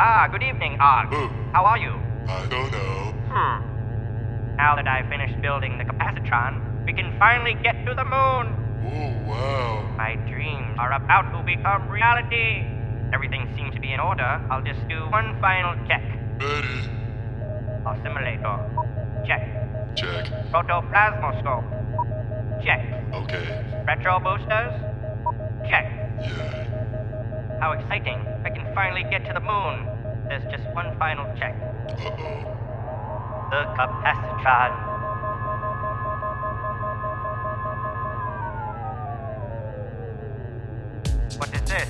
Ah, good evening, Og. Oh, How are you? I don't know. Hmm. Now that I've finished building the capacitron, we can finally get to the moon. Oh, wow. My dreams are about to become reality. Everything seems to be in order. I'll just do one final check. Ready? Assimilator. Check. Check. Protoplasmoscope. Check. Okay. Retro boosters. Check. Yeah. How exciting. I can finally get to the moon. There's just one final check. The capacitron. What is this?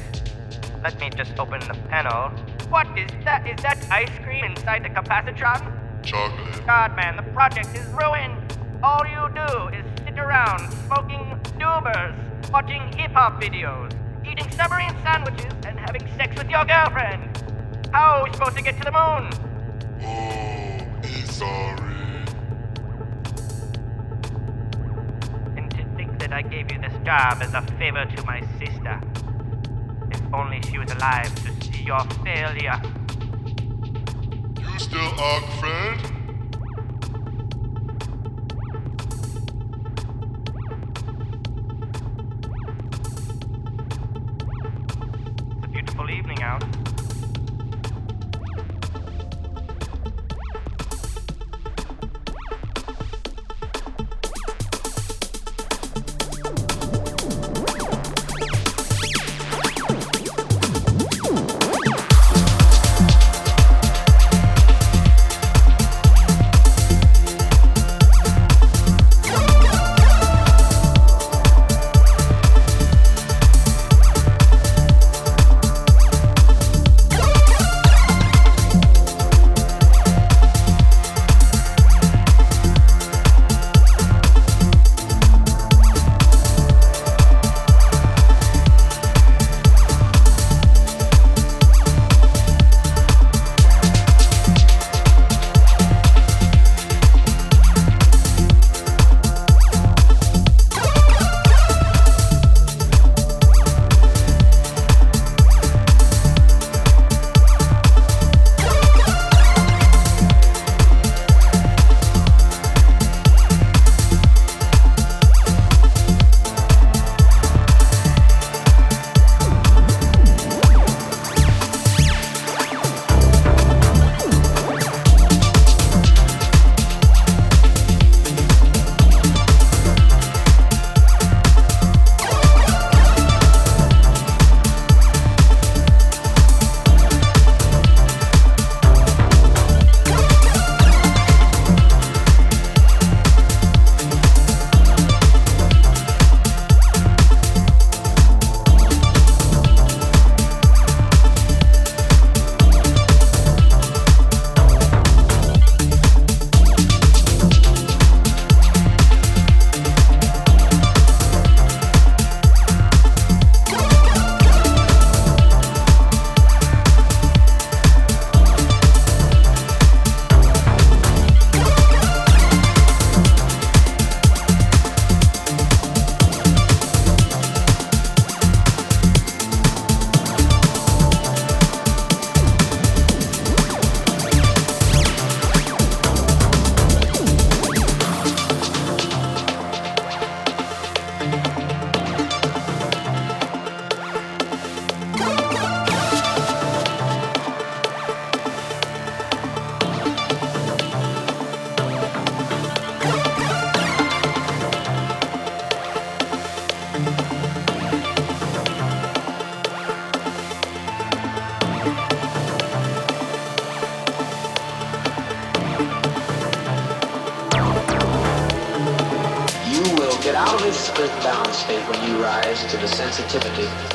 Let me just open the panel. What is that? Is that ice cream inside the capacitron? Chocolate. God, man, the project is ruined. All you do is sit around smoking doobers, watching hip hop videos, eating submarine sandwiches, and having sex with your girlfriend. How are we supposed to get to the moon? Oh, sorry. And to think that I gave you this job as a favor to my sister. If only she was alive to see your failure. You still our friend? Sensitivity